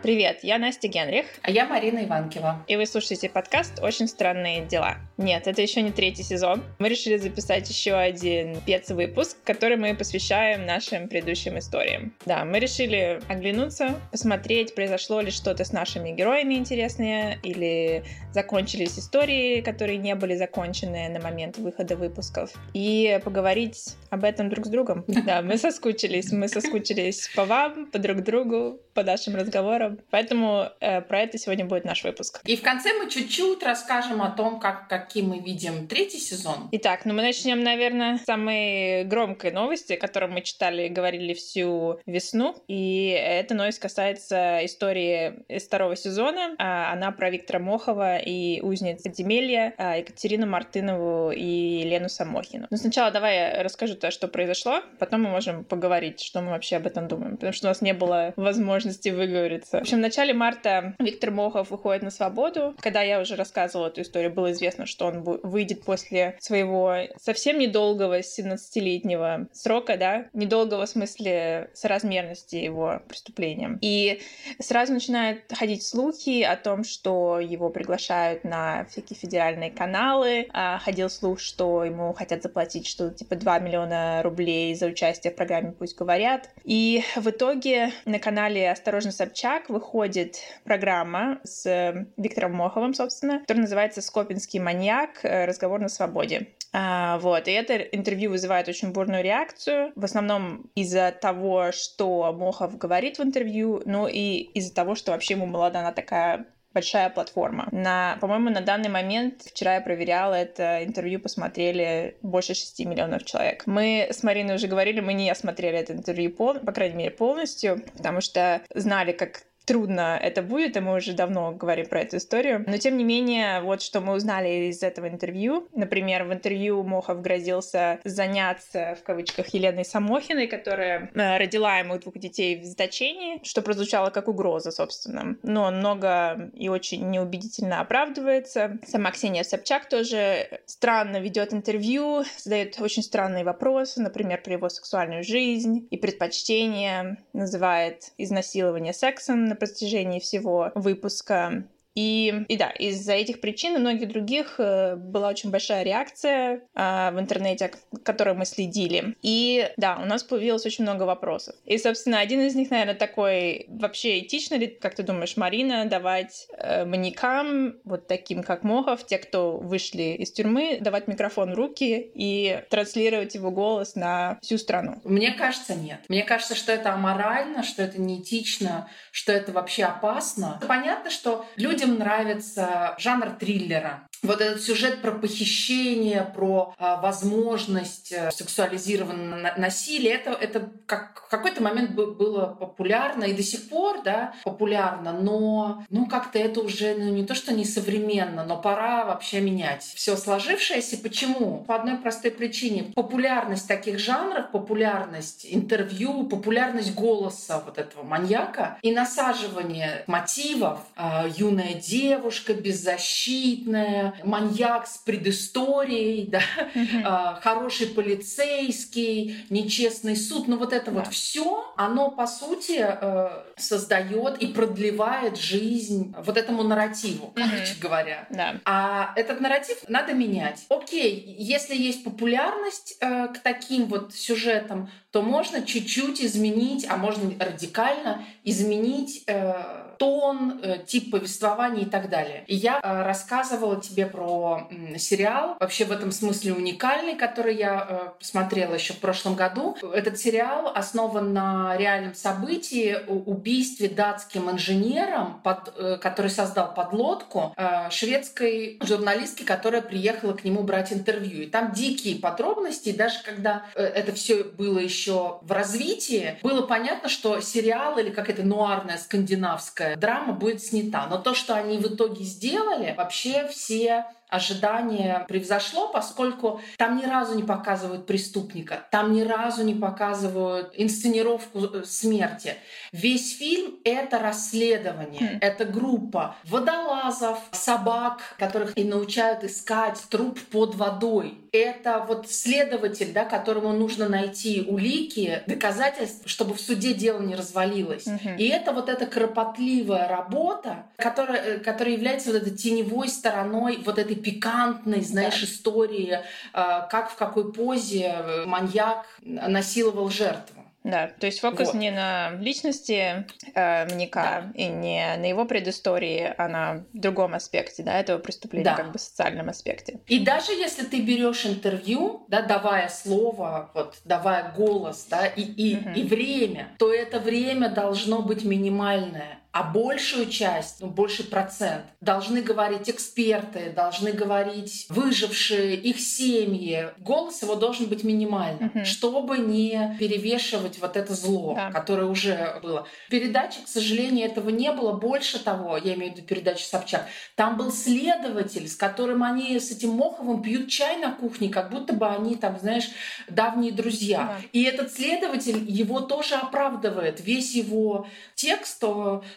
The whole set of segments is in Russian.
Привет, я Настя Генрих. А я Марина Иванкива. И вы слушаете подкаст «Очень странные дела». Нет, это еще не третий сезон. Мы решили записать еще один спецвыпуск, который мы посвящаем нашим предыдущим историям. Да, мы решили оглянуться, посмотреть, произошло ли что-то с нашими героями интересное, или закончились истории, которые не были закончены на момент выхода выпусков, и поговорить об этом друг с другом. Да, мы соскучились, мы соскучились по вам, по друг другу, по нашим разговорам. Поэтому э, про это сегодня будет наш выпуск. И в конце мы чуть-чуть расскажем о том, как, каким мы видим третий сезон. Итак, ну мы начнем, наверное, с самой громкой новости, которую мы читали и говорили всю весну. И эта новость касается истории из второго сезона. А, она про Виктора Мохова и узниц подземелья а, Екатерину Мартынову и Лену Самохину. Но сначала давай я расскажу то, что произошло, потом мы можем поговорить, что мы вообще об этом думаем, потому что у нас не было возможности выговориться. В общем, в начале марта Виктор Мохов выходит на свободу. Когда я уже рассказывала эту историю, было известно, что он выйдет после своего совсем недолгого 17-летнего срока, да, недолгого в смысле соразмерности его преступлением. И сразу начинают ходить слухи о том, что его приглашают на всякие федеральные каналы. А ходил слух, что ему хотят заплатить что-то типа 2 миллиона рублей за участие в программе «Пусть говорят». И в итоге на канале «Осторожно, Собчак» выходит программа с э, Виктором Моховым, собственно, которая называется «Скопинский маньяк. Разговор на свободе». А, вот, и это интервью вызывает очень бурную реакцию, в основном из-за того, что Мохов говорит в интервью, ну и из-за того, что вообще ему была дана такая большая платформа. На, по-моему, на данный момент, вчера я проверяла это интервью, посмотрели больше 6 миллионов человек. Мы с Мариной уже говорили, мы не осмотрели это интервью, пол, по крайней мере, полностью, потому что знали, как трудно это будет, и мы уже давно говорим про эту историю. Но тем не менее, вот что мы узнали из этого интервью. Например, в интервью Мохов грозился заняться, в кавычках, Еленой Самохиной, которая э, родила ему двух детей в заточении, что прозвучало как угроза, собственно. Но он много и очень неубедительно оправдывается. Сама Ксения Собчак тоже странно ведет интервью, задает очень странные вопросы, например, про его сексуальную жизнь и предпочтения, называет изнасилование сексом, протяжении всего выпуска. И, и да, из-за этих причин и многих других э, была очень большая реакция э, в интернете, которую мы следили. И да, у нас появилось очень много вопросов. И, собственно, один из них, наверное, такой, вообще этично ли, как ты думаешь, Марина, давать э, маньякам, вот таким как Мохов, те, кто вышли из тюрьмы, давать микрофон в руки и транслировать его голос на всю страну? Мне кажется, нет. Мне кажется, что это аморально, что это неэтично, что это вообще опасно. Понятно, что людям людям нравится жанр триллера. Вот этот сюжет про похищение, про а, возможность э, сексуализированного насилия, это, это как, в какой-то момент было популярно и до сих пор да, популярно, но ну, как-то это уже ну, не то, что не современно, но пора вообще менять все сложившееся. Почему? По одной простой причине. Популярность таких жанров, популярность интервью, популярность голоса вот этого маньяка и насаживание мотивов э, юная девушка, беззащитная, маньяк с предысторией, да, mm-hmm. хороший полицейский, нечестный суд. Ну вот это да. вот все, оно по сути э, создает и продлевает жизнь вот этому нарративу, короче говоря. Да. А этот нарратив надо менять. Окей, если есть популярность э, к таким вот сюжетам, то можно чуть-чуть изменить, а можно радикально изменить э, тон, э, тип повествования и так далее. И я э, рассказывала тебе про сериал, вообще в этом смысле уникальный, который я э, посмотрела еще в прошлом году. Этот сериал основан на реальном событии убийстве датским инженером, под, который создал подлодку шведской журналистки, которая приехала к нему брать интервью. И там дикие подробности, даже когда это все было еще в развитии, было понятно, что сериал или как это нуарная скандинавская драма будет снята. Но то, что они в итоге сделали, вообще все ожидание превзошло, поскольку там ни разу не показывают преступника, там ни разу не показывают инсценировку э, смерти. Весь фильм — это расследование, mm. это группа водолазов, собак, которых и научают искать труп под водой. Это вот следователь, да, которому нужно найти улики, доказательства, чтобы в суде дело не развалилось. Mm-hmm. И это вот эта кропотливая работа, которая, э, которая является вот этой теневой стороной вот этой пикантной, знаешь, да. истории, э, как в какой позе маньяк насиловал жертву. Да, то есть фокус вот. не на личности э, маньяка да. и не на его предыстории, а на другом аспекте, да, этого преступления, да. как бы социальном аспекте. И даже если ты берешь интервью, да, давая слово, вот, давая голос, да, и, и, угу. и время, то это время должно быть минимальное а большую часть, ну, больше процент, должны говорить эксперты, должны говорить выжившие, их семьи. Голос его должен быть минимальным, угу. чтобы не перевешивать вот это зло, да. которое уже было. В передаче, к сожалению, этого не было. Больше того, я имею в виду передачу Собчак, там был следователь, с которым они с этим Моховым пьют чай на кухне, как будто бы они там, знаешь, давние друзья. Да. И этот следователь его тоже оправдывает. Весь его текст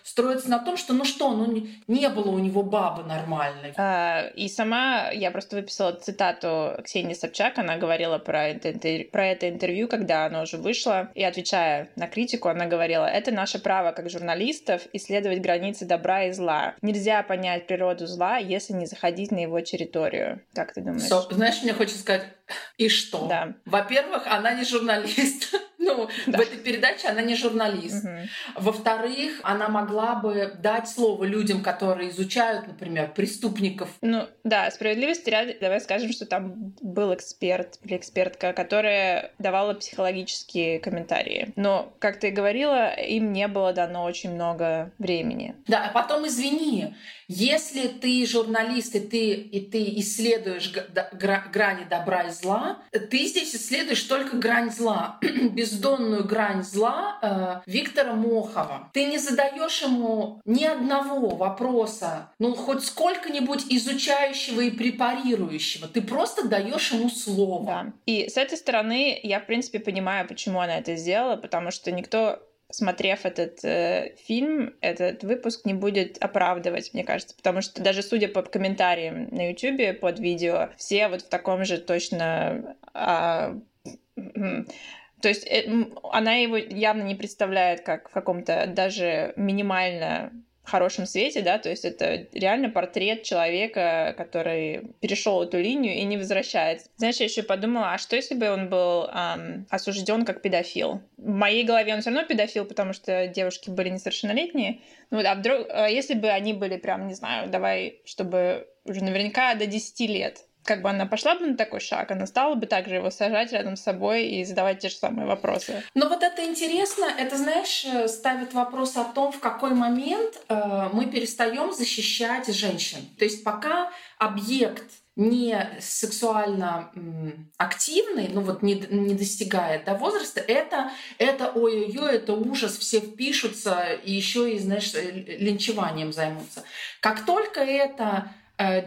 строится на том, что ну что, ну не было у него бабы нормальной. А, и сама я просто выписала цитату Ксении Собчак, она говорила про это, про это интервью, когда оно уже вышло, и отвечая на критику, она говорила, это наше право как журналистов исследовать границы добра и зла. Нельзя понять природу зла, если не заходить на его территорию. Как ты думаешь? So, знаешь, мне хочется сказать, и что? Да. Во-первых, она не журналист. ну, да. в этой передаче она не журналист. Угу. Во-вторых, она могла бы дать слово людям, которые изучают, например, преступников. Ну, да, справедливости ради, давай скажем, что там был эксперт или экспертка, которая давала психологические комментарии. Но, как ты говорила, им не было дано очень много времени. Да, а потом, извини, если ты журналист, и ты, и ты исследуешь грани добра и зла, ты здесь исследуешь только грань зла, бездонную грань зла э, Виктора Мохова. Ты не задаешь ему ни одного вопроса, ну хоть сколько-нибудь изучающего и препарирующего. Ты просто даешь ему слово. Да. И с этой стороны я, в принципе, понимаю, почему она это сделала, потому что никто смотрев этот э, фильм, этот выпуск не будет оправдывать, мне кажется, потому что даже судя по комментариям на YouTube под видео, все вот в таком же точно... А, то есть э, она его явно не представляет как в каком-то даже минимально хорошем свете, да, то есть это реально портрет человека, который перешел эту линию и не возвращается. Знаешь, я еще подумала, а что если бы он был эм, осужден как педофил? В моей голове он все равно педофил, потому что девушки были несовершеннолетние. Ну, а вдруг, а если бы они были прям, не знаю, давай, чтобы уже наверняка до 10 лет, как бы она пошла бы на такой шаг, она стала бы также его сажать рядом с собой и задавать те же самые вопросы. Но вот это интересно, это, знаешь, э, ставит вопрос о том, в какой момент э, мы перестаем защищать женщин. То есть пока объект не сексуально активный, ну вот не, не достигает да, возраста, это, это ой-ой-ой, это ужас, все впишутся и еще и, знаешь, линчеванием займутся. Как только это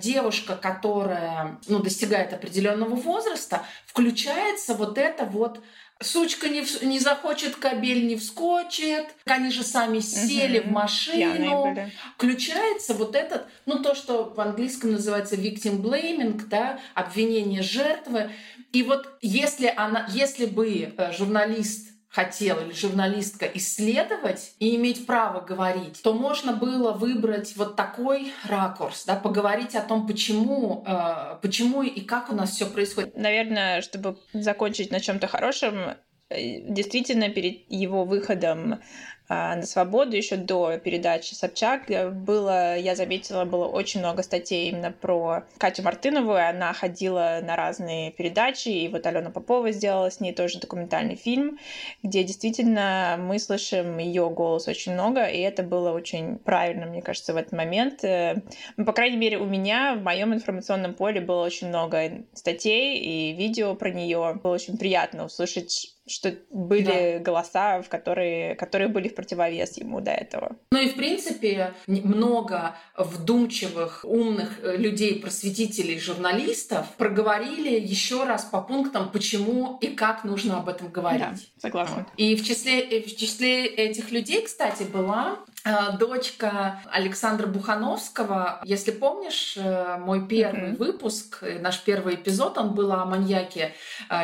девушка, которая ну, достигает определенного возраста, включается вот это вот Сучка не, в, не захочет, кабель не вскочит. Они же сами сели угу. в машину. Включается вот этот, ну то, что в английском называется victim blaming, да, обвинение жертвы. И вот если она, если бы э, журналист хотел или журналистка исследовать и иметь право говорить, то можно было выбрать вот такой ракурс, да, поговорить о том, почему, э, почему и как у нас все происходит. Наверное, чтобы закончить на чем-то хорошем, э, действительно перед его выходом на свободу еще до передачи Собчак э, было, я заметила, было очень много статей именно про Катю Мартынову. Она ходила на разные передачи, и вот Алена Попова сделала с ней тоже документальный фильм, где действительно мы слышим ее голос очень много, и это было очень правильно, мне кажется, в этот момент. Э, ну, по крайней мере, у меня в моем информационном поле было очень много статей и видео про нее. Было очень приятно услышать что были да. голоса, в которые, которые были в противовес ему до этого. Ну и, в принципе, много вдумчивых, умных э, людей, просветителей, журналистов проговорили еще раз по пунктам, почему и как нужно об этом говорить. Да, согласна. И в числе, в числе этих людей, кстати, была э, дочка Александра Бухановского. Если помнишь, э, мой первый mm-hmm. выпуск, наш первый эпизод, он был о маньяке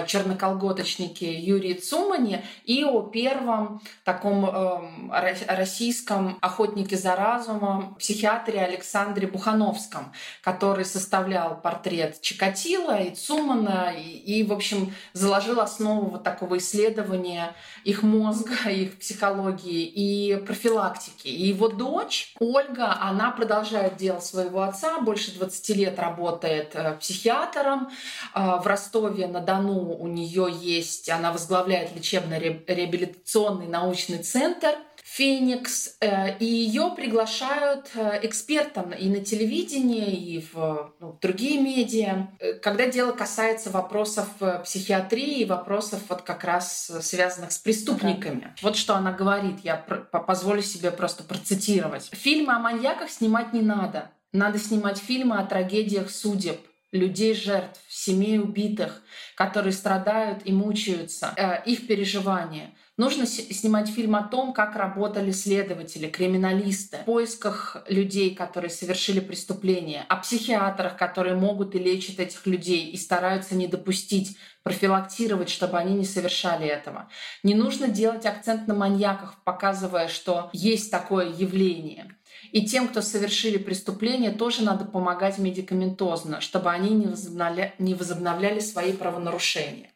черноколготочнике Юрии Юрии Цумане и о первом таком э, российском охотнике за разумом, психиатре Александре Бухановском, который составлял портрет Чикатила и Цумана и, и, в общем, заложил основу вот такого исследования их мозга, их психологии и профилактики. И его дочь Ольга, она продолжает дело своего отца, больше 20 лет работает э, психиатром. Э, в Ростове-на-Дону у нее есть, она возглавляет возглавляет лечебно-реабилитационный научный центр Феникс, э, и ее приглашают э, экспертом и на телевидении, и в ну, другие медиа, э, когда дело касается вопросов психиатрии, вопросов вот как раз связанных с преступниками. Да. Вот что она говорит, я позволю себе просто процитировать. Фильмы о маньяках снимать не надо. Надо снимать фильмы о трагедиях судеб, людей жертв, семей убитых, которые страдают и мучаются, их переживания. Нужно снимать фильм о том, как работали следователи, криминалисты, в поисках людей, которые совершили преступления, о психиатрах, которые могут и лечат этих людей и стараются не допустить, профилактировать, чтобы они не совершали этого. Не нужно делать акцент на маньяках, показывая, что есть такое явление. И тем, кто совершили преступление, тоже надо помогать медикаментозно, чтобы они не возобновляли, не возобновляли свои правонарушения.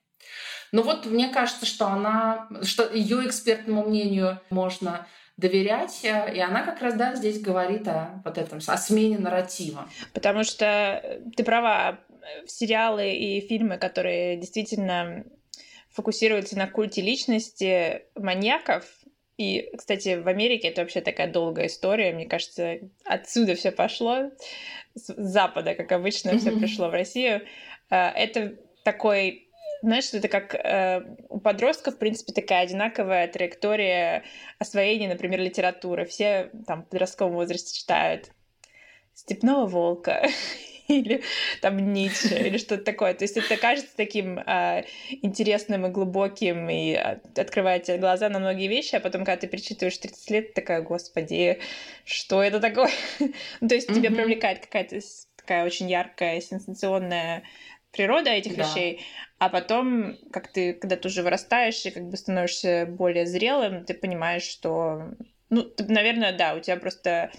Но вот мне кажется, что она, что ее экспертному мнению можно доверять, и она как раз да, здесь говорит о вот этом, о смене нарратива. Потому что ты права, сериалы и фильмы, которые действительно фокусируются на культе личности маньяков, и, кстати, в Америке это вообще такая долгая история. Мне кажется, отсюда все пошло. С запада, как обычно, mm-hmm. все пришло в Россию. А, это такой, знаешь, это как э, у подростков, в принципе, такая одинаковая траектория освоения, например, литературы. Все там в подростковом возрасте читают Степного волка или там Ницше, или что-то такое. То есть это кажется таким э, интересным и глубоким, и открывает тебе глаза на многие вещи, а потом, когда ты перечитываешь 30 лет, ты такая, господи, что это такое? ну, то есть mm-hmm. тебя привлекает какая-то такая очень яркая, сенсационная природа этих да. вещей, а потом, как ты, когда ты уже вырастаешь и как бы становишься более зрелым, ты понимаешь, что, ну, ты, наверное, да, у тебя просто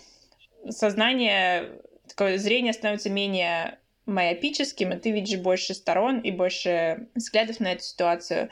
сознание такое зрение становится менее миопическим, и ты видишь больше сторон и больше взглядов на эту ситуацию.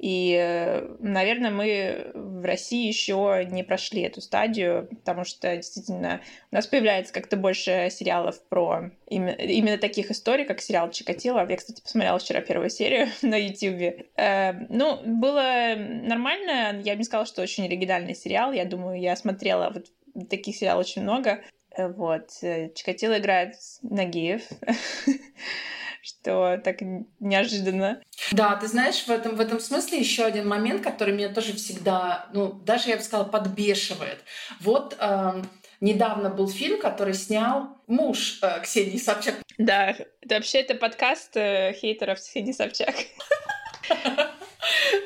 И, э, наверное, мы в России еще не прошли эту стадию, потому что действительно у нас появляется как-то больше сериалов про именно, именно таких историй, как сериал Чикатило. Я, кстати, посмотрела вчера первую серию на YouTube. Э, ну, было нормально. Я бы не сказала, что очень оригинальный сериал. Я думаю, я смотрела вот таких сериалов очень много. Э, вот. Э, Чикатило играет Нагиев, что так неожиданно. Да, ты знаешь, в этом, в этом смысле еще один момент, который меня тоже всегда, ну, даже, я бы сказала, подбешивает. Вот э, недавно был фильм, который снял муж э, Ксении Собчак. Да, это вообще это подкаст э, хейтеров Ксении Собчак.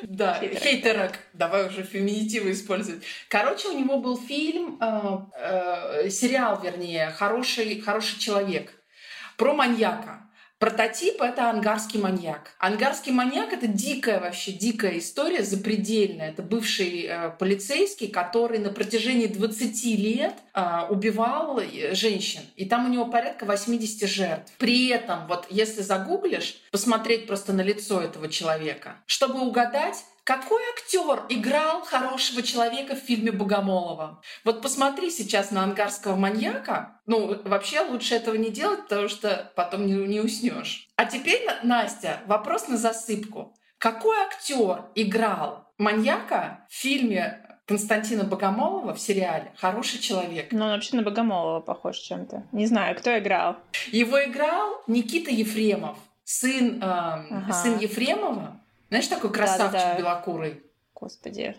Да, хейтерок. Давай уже феминитивы использовать. Короче, у него был фильм, э, э, сериал, вернее, «Хороший, «Хороший человек» про маньяка. Прототип — это ангарский маньяк. Ангарский маньяк — это дикая вообще, дикая история, запредельная. Это бывший э, полицейский, который на протяжении 20 лет э, убивал женщин. И там у него порядка 80 жертв. При этом, вот если загуглишь, посмотреть просто на лицо этого человека, чтобы угадать, какой актер играл хорошего человека в фильме Богомолова? Вот посмотри сейчас на ангарского маньяка. Ну, вообще лучше этого не делать, потому что потом не, не уснешь. А теперь, Настя, вопрос на засыпку. Какой актер играл маньяка в фильме Константина Богомолова в сериале «Хороший человек». Ну, он вообще на Богомолова похож чем-то. Не знаю, кто играл. Его играл Никита Ефремов, сын, э, ага. сын Ефремова, Знаешь, такой красавчик да, да, белокурый. Господи.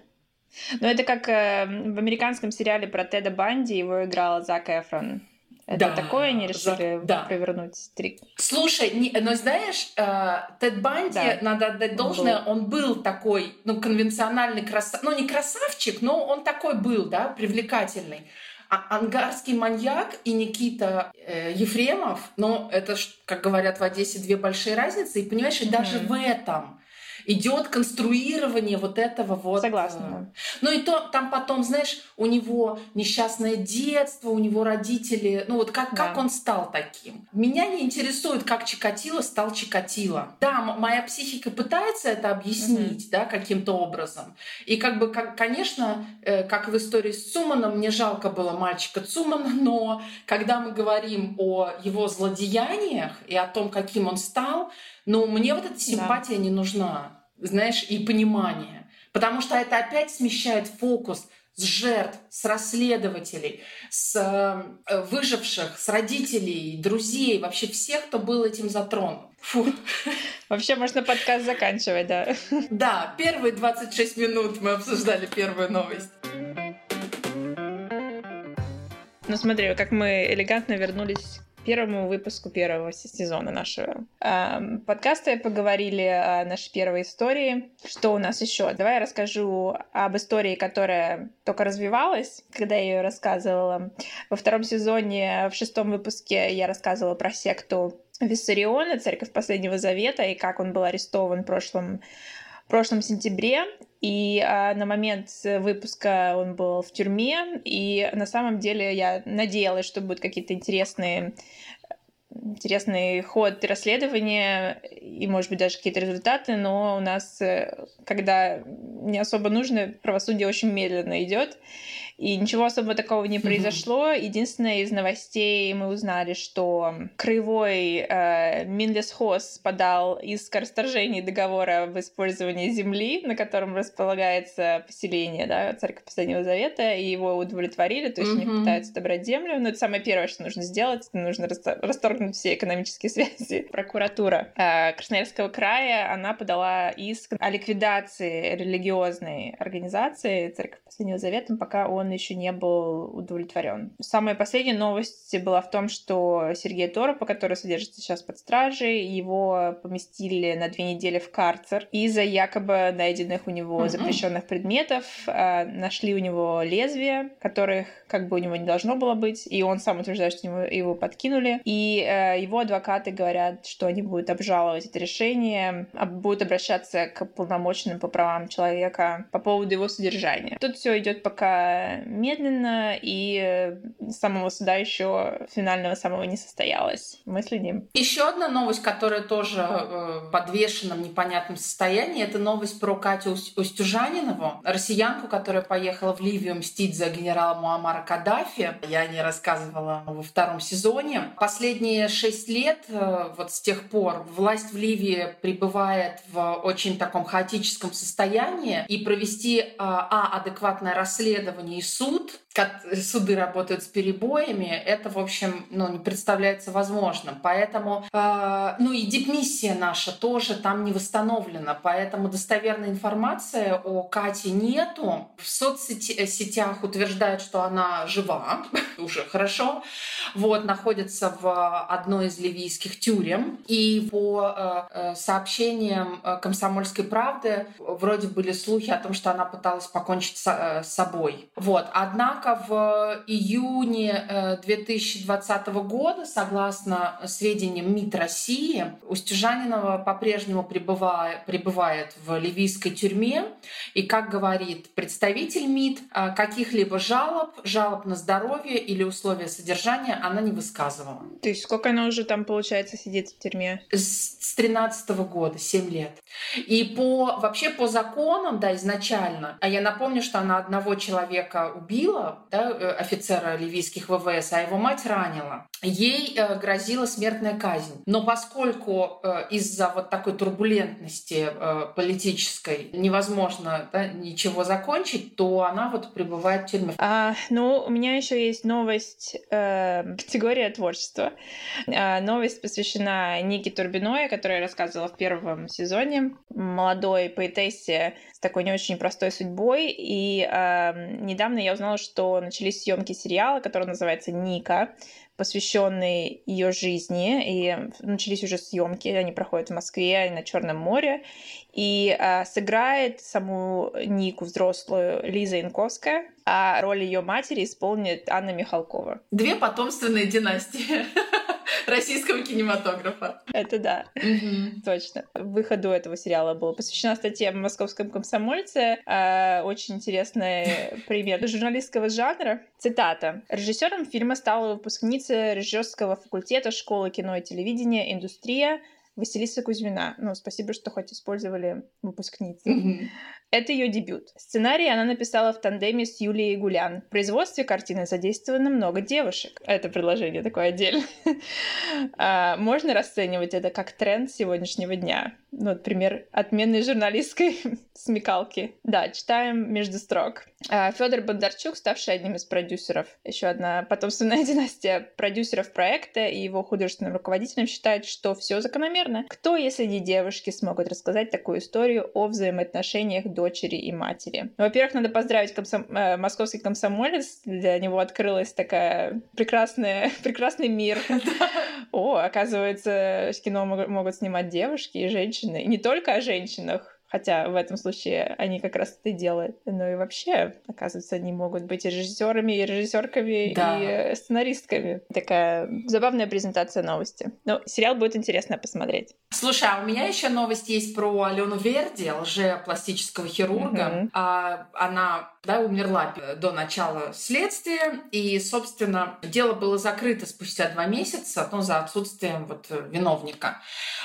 Ну, это как э, в американском сериале про Теда Банди, его играл Зак Эфрон. Это да, такое они решили за... да. провернуть трик. Слушай, не, но знаешь, э, Тед Банди, да. надо отдать должное, он был. он был такой, ну, конвенциональный красавчик, ну, не красавчик, но он такой был, да, привлекательный. А ангарский маньяк и Никита э, Ефремов, ну, это, как говорят в Одессе, две большие разницы. И понимаешь, и даже mm-hmm. в этом идет конструирование вот этого вот. Согласна. Э, ну и то там потом, знаешь, у него несчастное детство, у него родители, ну вот как, да. как он стал таким. Меня не интересует, как Чикатило стал Чикатило. Да, моя психика пытается это объяснить, mm-hmm. да, каким-то образом. И как бы, как, конечно, э, как в истории с Цуманом, мне жалко было мальчика Цумана, но когда мы говорим о его злодеяниях и о том, каким он стал, ну, мне вот эта симпатия да. не нужна знаешь, и понимание. Потому что это опять смещает фокус с жертв, с расследователей, с э, выживших, с родителей, друзей, вообще всех, кто был этим затронут. Фу. Вообще можно подкаст заканчивать, да. Да, первые 26 минут мы обсуждали первую новость. Ну смотри, как мы элегантно вернулись первому выпуску первого сезона нашего э, подкаста поговорили о нашей первой истории. Что у нас еще? Давай я расскажу об истории, которая только развивалась, когда я ее рассказывала. Во втором сезоне, в шестом выпуске я рассказывала про секту Виссариона, церковь Последнего Завета, и как он был арестован в прошлом в прошлом сентябре, и а, на момент выпуска он был в тюрьме, и на самом деле я надеялась, что будут какие-то интересные интересный ход расследования и, может быть, даже какие-то результаты, но у нас, э, когда не особо нужно, правосудие очень медленно идет, и ничего особо такого не произошло. Mm-hmm. Единственное, из новостей мы узнали, что краевой э, Минлесхоз подал иск о расторжении договора об использовании земли, на котором располагается поселение, да, Церковь Последнего Завета, и его удовлетворили, то есть mm-hmm. они пытаются добрать землю. Но это самое первое, что нужно сделать, нужно расторгнуть все экономические связи. Прокуратура э, Красноярского края, она подала иск о ликвидации религиозной организации Церковь Последнего Завета, пока он он еще не был удовлетворен. Самая последняя новость была в том, что Сергей Торопа, который содержится сейчас под стражей, его поместили на две недели в карцер из-за якобы найденных у него запрещенных предметов. А, нашли у него лезвия, которых как бы у него не должно было быть, и он сам утверждает, что его, его подкинули. И э, его адвокаты говорят, что они будут обжаловать это решение, будут обращаться к полномочным по правам человека по поводу его содержания. Тут все идет пока медленно, и э, самого суда еще финального самого не состоялось. Мы следим. Еще одна новость, которая тоже э, в подвешенном непонятном состоянии, это новость про Катю Устюжанинову, россиянку, которая поехала в Ливию мстить за генерала Муаммара Каддафи. Я о ней рассказывала во втором сезоне. Последние шесть лет, э, вот с тех пор, власть в Ливии пребывает в очень таком хаотическом состоянии, и провести а, а адекватное расследование суд, суды работают с перебоями, это, в общем, ну, не представляется возможным. Поэтому, э, ну и дипмиссия наша тоже там не восстановлена. Поэтому достоверной информации о Кате нету. В соцсетях утверждают, что она жива, уже хорошо. Вот, находится в одной из ливийских тюрем. И по э, э сообщениям э, «Комсомольской правды» вроде были слухи о том, что она пыталась покончить с, э, с собой. Вот. Однако Однако в июне 2020 э, года, согласно сведениям МИД России, Устюжанинова по-прежнему пребывает, пребывает в ливийской тюрьме. И, как говорит представитель МИД, э, каких-либо жалоб, жалоб на здоровье или условия содержания она не высказывала. То есть сколько она уже там, получается, сидит в тюрьме? С 13 года, 7 лет. И по, вообще по законам, да, изначально, а я напомню, что она одного человека убила, да, э, офицера ливийских ВВС, а его мать ранила. ей э, грозила смертная казнь. Но поскольку э, из-за вот такой турбулентности э, политической невозможно да, ничего закончить, то она вот пребывает в тюрьме. А, ну, у меня еще есть новость, э, категория творчества. А, новость посвящена Нике Турбиной, которая рассказывала в первом сезоне. Молодой поэтессе с такой не очень простой судьбой. И э, недавно я узнала, что начались съемки сериала, который называется «Ника», посвященный ее жизни, и начались уже съемки, они проходят в Москве и на Черном море, и а, сыграет саму Нику взрослую Лиза Янковская, а роль ее матери исполнит Анна Михалкова. Две потомственные династии российского кинематографа. Это да, точно. Выходу этого сериала была посвящена статье в «Московском комсомольце». А, очень интересный пример журналистского жанра. Цитата. «Режиссером фильма стала выпускница режиссерского факультета школы кино и телевидения «Индустрия» Василиса Кузьмина. Ну, спасибо, что хоть использовали выпускницу. Mm-hmm. Это ее дебют. Сценарий она написала в тандеме с Юлией Гулян. В производстве картины задействовано много девушек. Это предложение такое отдельное. а, можно расценивать это как тренд сегодняшнего дня. Ну, например, отменной журналистской смекалки. Да, читаем между строк. А, Федор Бондарчук, ставший одним из продюсеров, еще одна потомственная династия продюсеров проекта и его художественным руководителем, считает, что все закономерно. Кто, если не девушки, смогут рассказать такую историю о взаимоотношениях дочери и матери. Во-первых, надо поздравить комсом... э, московский комсомолец. Для него открылась такая прекрасная, прекрасный мир. О, оказывается, кино могут снимать девушки и женщины. И не только о женщинах. Хотя в этом случае они как раз это и делают. Но и вообще, оказывается, они могут быть и режиссерами, и режиссерками, да. и сценаристками. Такая забавная презентация новости. Но сериал будет интересно посмотреть. Слушай, а у меня еще новость есть про Алену Верди, лже-пластического хирурга. Mm-hmm. А, она да, умерла до начала следствия, и, собственно, дело было закрыто спустя два месяца, ну, за отсутствием вот виновника.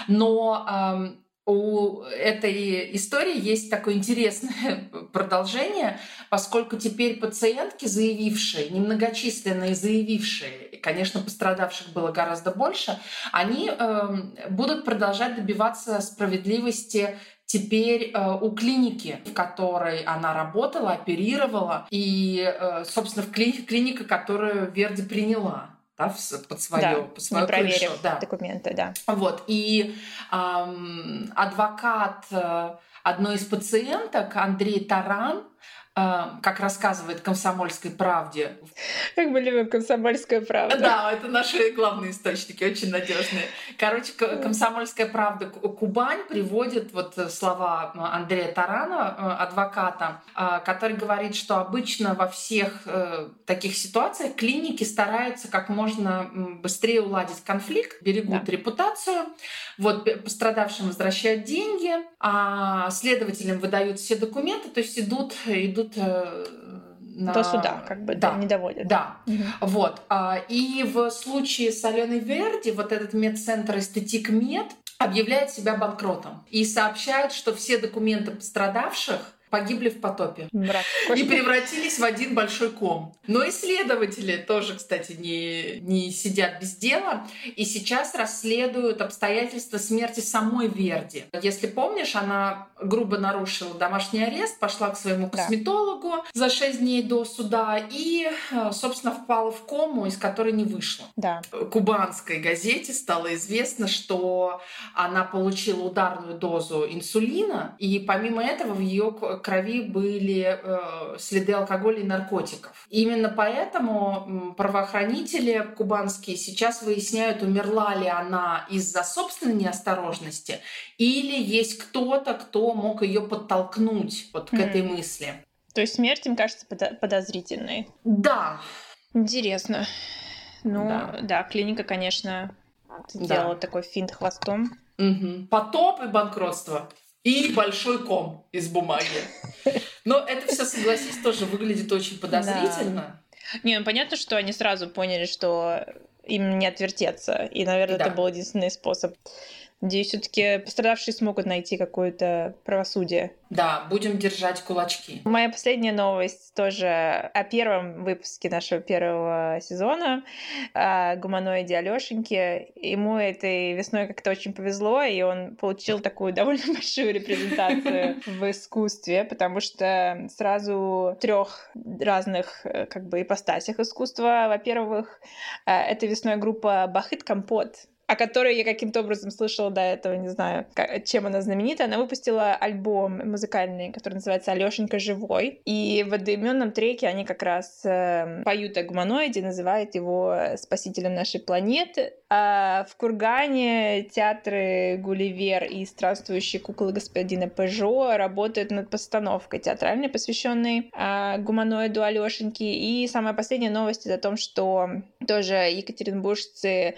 Но эм, у этой истории есть такое интересное продолжение, поскольку теперь пациентки, заявившие, немногочисленные заявившие, конечно, пострадавших было гораздо больше, они э, будут продолжать добиваться справедливости теперь э, у клиники, в которой она работала, оперировала, и, э, собственно, в кли- клиника, которую Верди приняла да, под свое, да, под свою не крышу. Да. документы, да. Вот, и эм, адвокат э, одной из пациенток, Андрей Таран, как рассказывает «Комсомольской правде». Как мы любим «Комсомольскую правду». Да, это наши главные источники, очень надежные. Короче, «Комсомольская правда» Кубань приводит вот слова Андрея Тарана, э, адвоката, а, который говорит, что обычно во всех э, таких ситуациях клиники стараются как можно быстрее уладить конфликт, берегут да. репутацию, вот пострадавшим возвращают деньги, а следователям выдают все документы, то есть идут, идут э, на... До суда, как бы, да, не доводят. Да, угу. вот. А, и в случае с Аленой Верди вот этот медцентр «Эстетик Мед» объявляет себя банкротом и сообщает, что все документы пострадавших погибли в потопе Мрак. и превратились в один большой ком. Но исследователи тоже, кстати, не, не сидят без дела и сейчас расследуют обстоятельства смерти самой Верди. Если помнишь, она грубо нарушила домашний арест, пошла к своему косметологу да. за 6 дней до суда и, э, собственно, впала в кому, из которой не вышла. Да. Кубанской газете стало известно, что она получила ударную дозу инсулина, и помимо этого в ее крови были э, следы алкоголя и наркотиков. Именно поэтому правоохранители кубанские сейчас выясняют, умерла ли она из-за собственной неосторожности или есть кто-то, кто мог ее подтолкнуть вот к mm. этой мысли. То есть смерть им кажется подозрительной. Да. Интересно. Ну, да, да клиника, конечно, сделала да. такой финт хвостом. Угу. Потоп и банкротство и большой ком из бумаги. Но это все, согласись, тоже выглядит очень подозрительно. Да. Не, ну понятно, что они сразу поняли, что им не отвертеться. И, наверное, да. это был единственный способ Надеюсь, все-таки пострадавшие смогут найти какое-то правосудие. Да, будем держать кулачки. Моя последняя новость тоже о первом выпуске нашего первого сезона, о гуманоиде Алёшеньке. Ему этой весной как-то очень повезло, и он получил такую довольно большую репрезентацию в искусстве, потому что сразу трех разных э, как бы ипостасях искусства. Во-первых, э, этой весной группа Бахыт Компот о которой я каким-то образом слышала до этого, не знаю, как, чем она знаменита. Она выпустила альбом музыкальный, который называется «Алёшенька живой». И в одноименном треке они как раз э, поют о гуманоиде, называют его спасителем нашей планеты. А в Кургане театры «Гулливер» и «Странствующие куклы господина Пежо» работают над постановкой театральной, посвященной э, гуманоиду Алёшеньки. И самая последняя новость — о том, что тоже екатеринбуржцы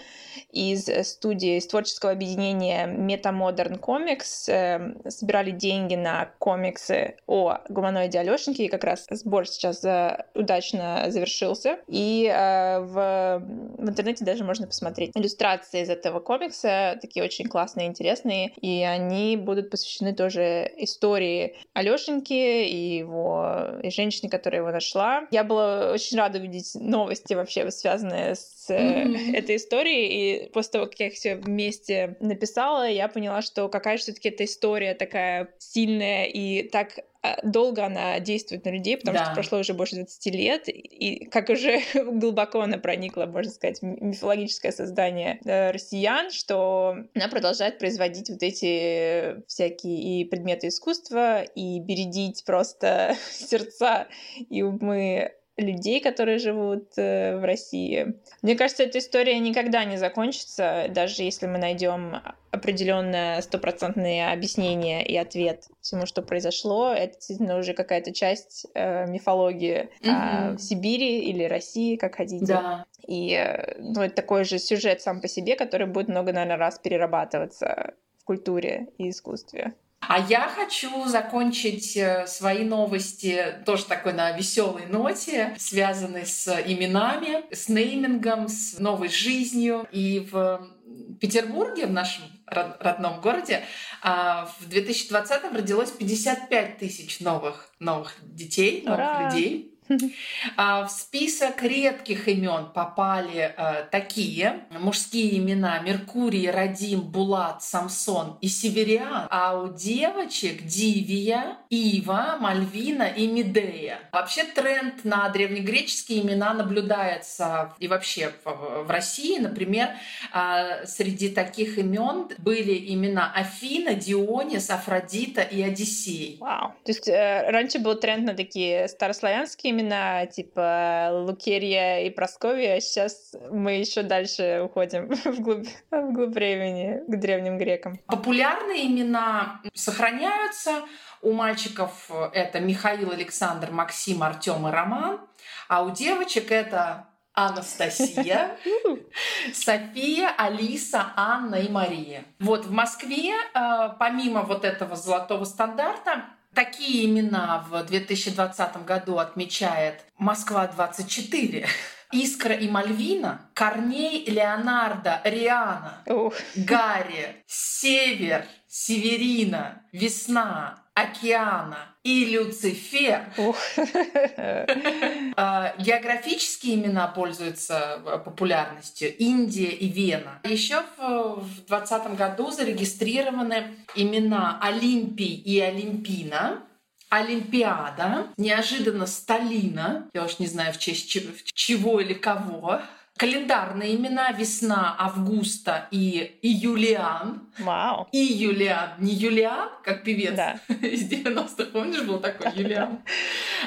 из студии, из творческого объединения Metamodern Comics э, собирали деньги на комиксы о гуманоиде Алёшеньке, и как раз сбор сейчас э, удачно завершился. И э, в, в интернете даже можно посмотреть иллюстрации из этого комикса, такие очень классные, интересные, и они будут посвящены тоже истории Алёшеньки и его и женщины, которая его нашла. Я была очень рада увидеть новости вообще связанные с mm-hmm. этой историей, и после того, как я их все вместе написала, я поняла, что какая же все-таки эта история такая сильная и так а, долго она действует на людей, потому да. что прошло уже больше 20 лет, и как уже глубоко она проникла, можно сказать, в мифологическое создание э, россиян, что она продолжает производить вот эти всякие и предметы искусства, и бередить просто сердца и умы людей, которые живут э, в России. Мне кажется, эта история никогда не закончится, даже если мы найдем определенное стопроцентное объяснение и ответ всему, что произошло. Это действительно уже какая-то часть э, мифологии mm-hmm. э, в Сибири или России, как хотите. Да. И э, ну, это такой же сюжет сам по себе, который будет много, наверное, раз перерабатываться в культуре и искусстве. А я хочу закончить э, свои новости тоже такой на веселой ноте, связанной с именами, с неймингом, с новой жизнью. И в Петербурге, в нашем родном городе, а, в 2020 родилось 55 тысяч новых, новых детей, новых Ура! людей. А, в список редких имен попали э, такие мужские имена Меркурий, Радим, Булат, Самсон и Севериан, а у девочек Дивия, Ива, Мальвина и Медея. Вообще тренд на древнегреческие имена наблюдается и вообще в России, например, а, среди таких имен были имена Афина, Дионис, Афродита и Одиссей. Вау. То есть э, раньше был тренд на такие старославянские имена, типа Лукерия и Просковия, а сейчас мы еще дальше уходим вглубь, вглубь времени к древним грекам. Популярные имена сохраняются. У мальчиков это Михаил, Александр, Максим, Артем и Роман. А у девочек это Анастасия, София, Алиса, Анна и Мария. Вот в Москве, э, помимо вот этого золотого стандарта, Такие имена в 2020 году отмечает Москва-24. Искра и Мальвина, Корней, Леонардо, Риана, Ух. Гарри, Север, Северина, Весна, Океана и Люцифер. А, географические имена пользуются э, популярностью. Индия и Вена. Еще в 2020 году зарегистрированы имена Олимпий и Олимпина. Олимпиада, неожиданно Сталина, я уж не знаю в честь чего или кого, календарные имена весна, августа и, и Юлиан. Вау. И Юлиан. Не Юлиан, как певец да. из 90-х, помнишь, был такой Юлиан?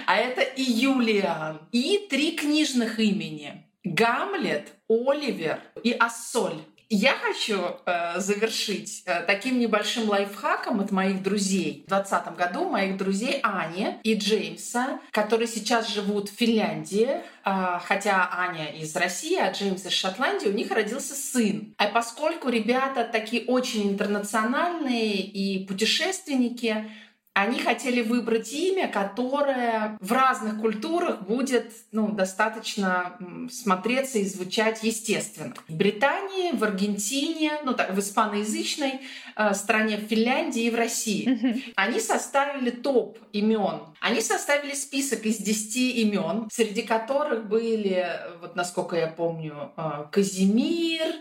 А это и Юлиан. И три книжных имени. Гамлет, Оливер и Ассоль. Я хочу э, завершить э, таким небольшим лайфхаком от моих друзей. В 2020 году моих друзей Ани и Джеймса, которые сейчас живут в Финляндии, э, хотя Аня из России, а Джеймс из Шотландии, у них родился сын. А поскольку ребята такие очень интернациональные и путешественники, они хотели выбрать имя, которое в разных культурах будет ну, достаточно смотреться и звучать естественно. В Британии, в Аргентине, ну так, в испаноязычной э, стране, в Финляндии и в России. Mm-hmm. Они составили топ имен. Они составили список из 10 имен, среди которых были, вот насколько я помню, э, Казимир,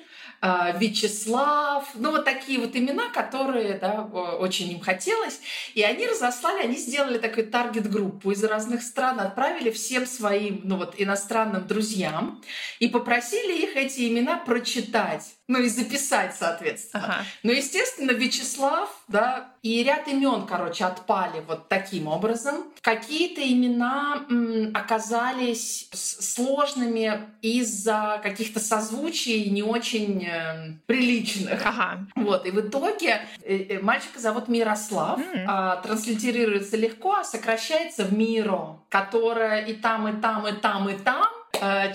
а, Вячеслав, ну вот такие вот имена, которые да, очень им хотелось. И они разослали, они сделали такую таргет-группу из разных стран, отправили всем своим ну вот, иностранным друзьям и попросили их эти имена прочитать ну и записать, соответственно. Ага. Но, естественно, Вячеслав, да, и ряд имен, короче, отпали вот таким образом. Какие-то имена м, оказались сложными из-за каких-то созвучий не очень э, приличных. Ага. Вот, и в итоге э, э, мальчика зовут Мирослав, mm-hmm. а, транслитерируется легко, а сокращается в Миро, которая и там, и там, и там, и там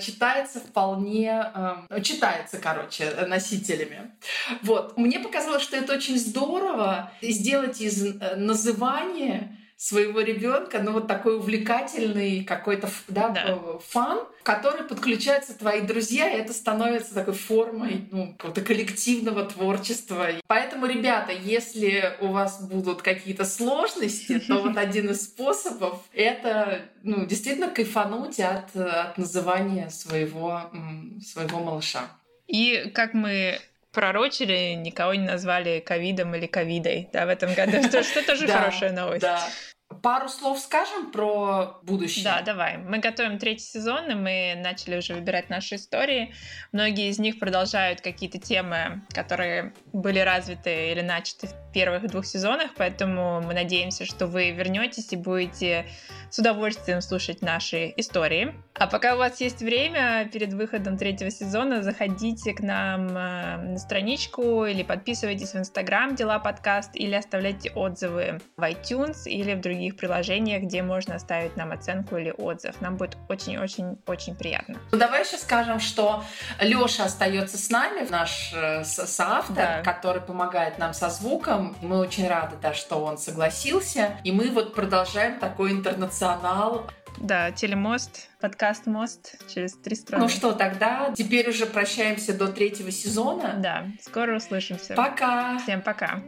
читается вполне, э, читается, короче, носителями. Вот. Мне показалось, что это очень здорово сделать из э, называния своего ребенка, ну вот такой увлекательный какой-то да, да. фан, в который подключаются твои друзья, и это становится такой формой ну, какого-то коллективного творчества. Поэтому, ребята, если у вас будут какие-то сложности, то вот один из способов — это ну, действительно кайфануть от, от называния своего, своего малыша. И как мы пророчили, никого не назвали ковидом или ковидой да, в этом году, что, что тоже хорошая новость. Да. Пару слов скажем про будущее. Да, давай. Мы готовим третий сезон, и мы начали уже выбирать наши истории. Многие из них продолжают какие-то темы, которые были развиты или начаты в первых двух сезонах, поэтому мы надеемся, что вы вернетесь и будете с удовольствием слушать наши истории. А пока у вас есть время, перед выходом третьего сезона заходите к нам э, на страничку или подписывайтесь в Инстаграм «Дела подкаст» или оставляйте отзывы в iTunes или в других приложениях, где можно оставить нам оценку или отзыв. Нам будет очень-очень-очень приятно. Ну, давай еще скажем, что Леша остается с нами, наш э, соавтор, да. который помогает нам со звуком. Мы очень рады, да, что он согласился. И мы вот продолжаем такой функционал. Да, телемост, подкаст «Мост» через три страны. Ну что, тогда теперь уже прощаемся до третьего сезона. Да, скоро услышимся. Пока! Всем пока!